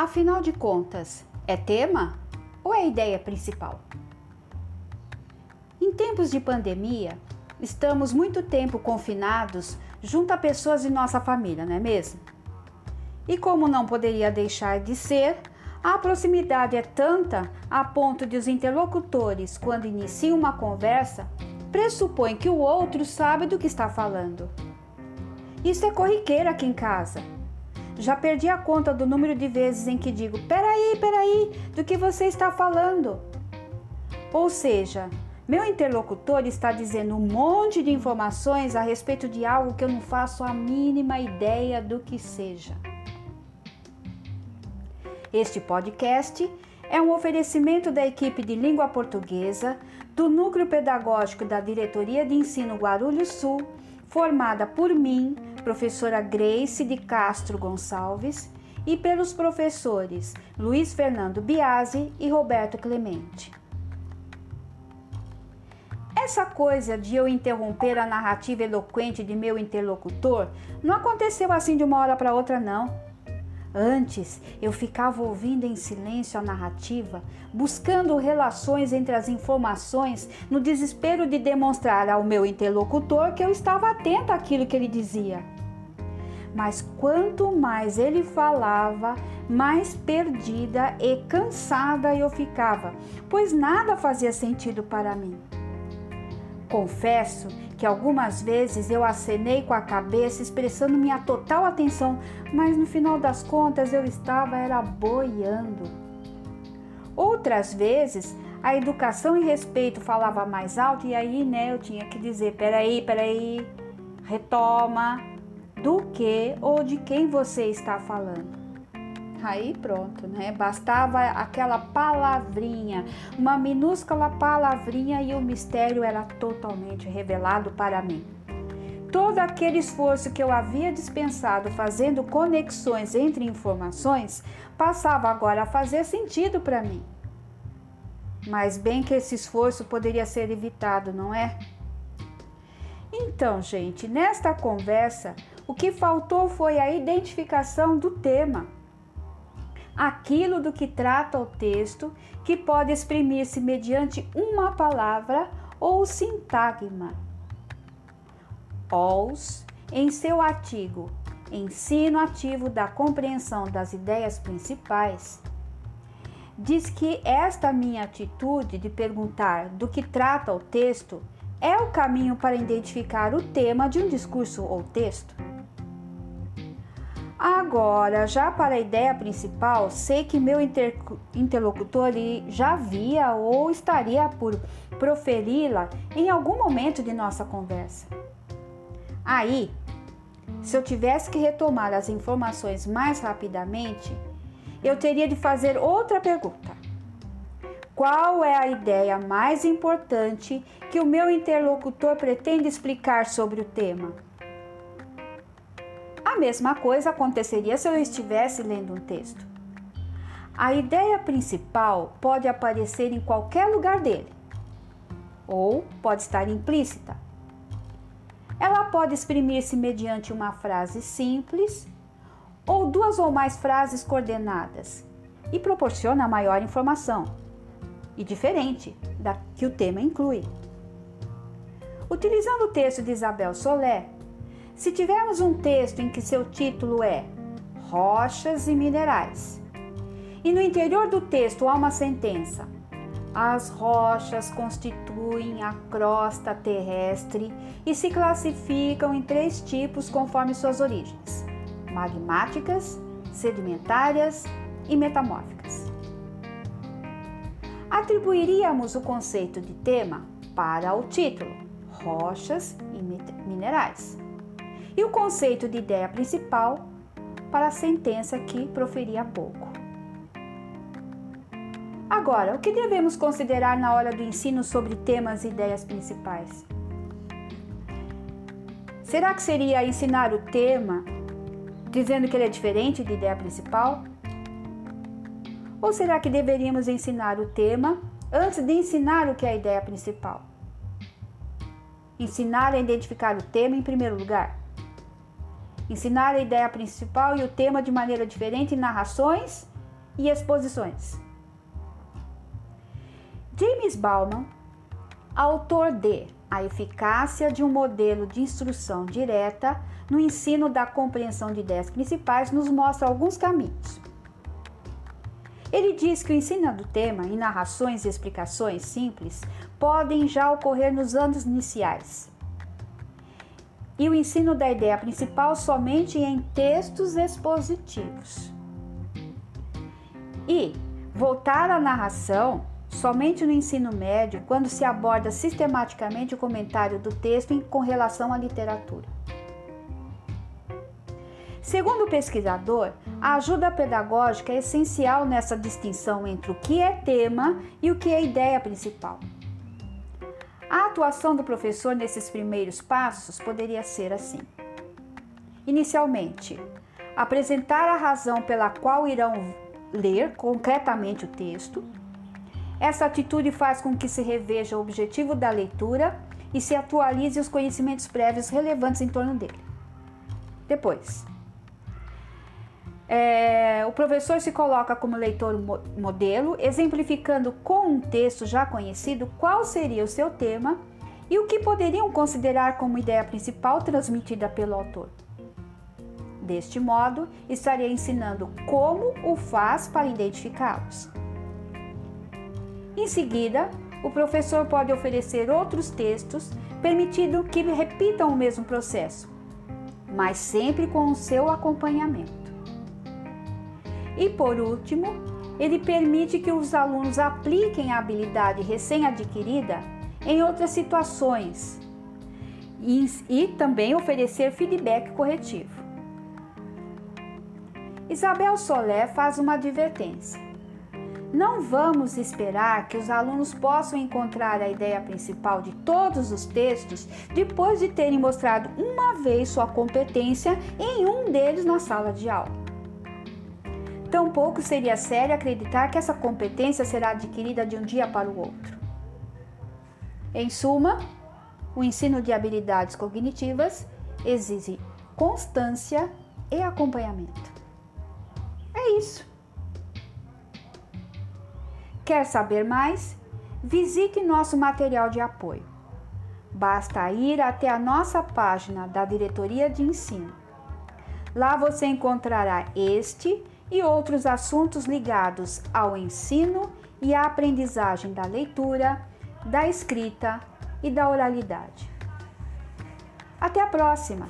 Afinal de contas, é tema ou é ideia principal? Em tempos de pandemia, estamos muito tempo confinados junto a pessoas de nossa família, não é mesmo? E como não poderia deixar de ser, a proximidade é tanta a ponto de os interlocutores, quando iniciam uma conversa, pressupõem que o outro sabe do que está falando. Isso é corriqueiro aqui em casa. Já perdi a conta do número de vezes em que digo: peraí, peraí, do que você está falando? Ou seja, meu interlocutor está dizendo um monte de informações a respeito de algo que eu não faço a mínima ideia do que seja. Este podcast é um oferecimento da equipe de língua portuguesa do Núcleo Pedagógico da Diretoria de Ensino Guarulhos Sul, formada por mim, professora Grace de Castro Gonçalves, e pelos professores Luiz Fernando Biasi e Roberto Clemente. Essa coisa de eu interromper a narrativa eloquente de meu interlocutor não aconteceu assim de uma hora para outra, não. Antes, eu ficava ouvindo em silêncio a narrativa, buscando relações entre as informações, no desespero de demonstrar ao meu interlocutor que eu estava atenta àquilo que ele dizia. Mas quanto mais ele falava, mais perdida e cansada eu ficava, pois nada fazia sentido para mim. Confesso que algumas vezes eu acenei com a cabeça expressando minha total atenção, mas no final das contas eu estava era boiando. Outras vezes a educação e respeito falava mais alto e aí, né, eu tinha que dizer, peraí, peraí, retoma, do que ou de quem você está falando. Aí pronto, né? Bastava aquela palavrinha, uma minúscula palavrinha e o mistério era totalmente revelado para mim. Todo aquele esforço que eu havia dispensado fazendo conexões entre informações passava agora a fazer sentido para mim. Mas bem que esse esforço poderia ser evitado, não é? Então, gente, nesta conversa, o que faltou foi a identificação do tema aquilo do que trata o texto, que pode exprimir-se mediante uma palavra ou sintagma. Ols, em seu artigo Ensino Ativo da Compreensão das Ideias Principais, diz que esta minha atitude de perguntar do que trata o texto é o caminho para identificar o tema de um discurso ou texto. Agora, já para a ideia principal, sei que meu interlocutor já via ou estaria por proferi-la em algum momento de nossa conversa. Aí, se eu tivesse que retomar as informações mais rapidamente, eu teria de fazer outra pergunta. Qual é a ideia mais importante que o meu interlocutor pretende explicar sobre o tema? A mesma coisa aconteceria se eu estivesse lendo um texto. A ideia principal pode aparecer em qualquer lugar dele, ou pode estar implícita. Ela pode exprimir-se mediante uma frase simples ou duas ou mais frases coordenadas e proporciona maior informação e diferente da que o tema inclui. Utilizando o texto de Isabel Solé, se tivermos um texto em que seu título é Rochas e Minerais, e no interior do texto há uma sentença: As rochas constituem a crosta terrestre e se classificam em três tipos conforme suas origens: magmáticas, sedimentares e metamórficas. Atribuiríamos o conceito de tema para o título Rochas e Minerais e o conceito de ideia principal para a sentença que proferi há pouco. Agora, o que devemos considerar na hora do ensino sobre temas e ideias principais? Será que seria ensinar o tema dizendo que ele é diferente de ideia principal? Ou será que deveríamos ensinar o tema antes de ensinar o que é a ideia principal? Ensinar a identificar o tema em primeiro lugar? Ensinar a ideia principal e o tema de maneira diferente em narrações e exposições. James Bauman, autor de A Eficácia de um Modelo de Instrução Direta no Ensino da Compreensão de Ideias Principais, nos mostra alguns caminhos. Ele diz que o ensino do tema em narrações e explicações simples podem já ocorrer nos anos iniciais. E o ensino da ideia principal somente em textos expositivos. E voltar à narração somente no ensino médio quando se aborda sistematicamente o comentário do texto com relação à literatura. Segundo o pesquisador, a ajuda pedagógica é essencial nessa distinção entre o que é tema e o que é ideia principal. A atuação do professor nesses primeiros passos poderia ser assim: inicialmente, apresentar a razão pela qual irão ler concretamente o texto. Essa atitude faz com que se reveja o objetivo da leitura e se atualize os conhecimentos prévios relevantes em torno dele. Depois, é, o professor se coloca como leitor modelo, exemplificando com um texto já conhecido qual seria o seu tema e o que poderiam considerar como ideia principal transmitida pelo autor. Deste modo, estaria ensinando como o faz para identificá-los. Em seguida, o professor pode oferecer outros textos, permitindo que repitam o mesmo processo, mas sempre com o seu acompanhamento. E por último, ele permite que os alunos apliquem a habilidade recém-adquirida em outras situações e, e também oferecer feedback corretivo. Isabel Solé faz uma advertência. Não vamos esperar que os alunos possam encontrar a ideia principal de todos os textos depois de terem mostrado uma vez sua competência em um deles na sala de aula. Tampouco seria sério acreditar que essa competência será adquirida de um dia para o outro. Em suma, o ensino de habilidades cognitivas exige constância e acompanhamento. É isso. Quer saber mais? Visite nosso material de apoio. Basta ir até a nossa página da Diretoria de Ensino. Lá você encontrará este e outros assuntos ligados ao ensino e à aprendizagem da leitura, da escrita e da oralidade. Até a próxima!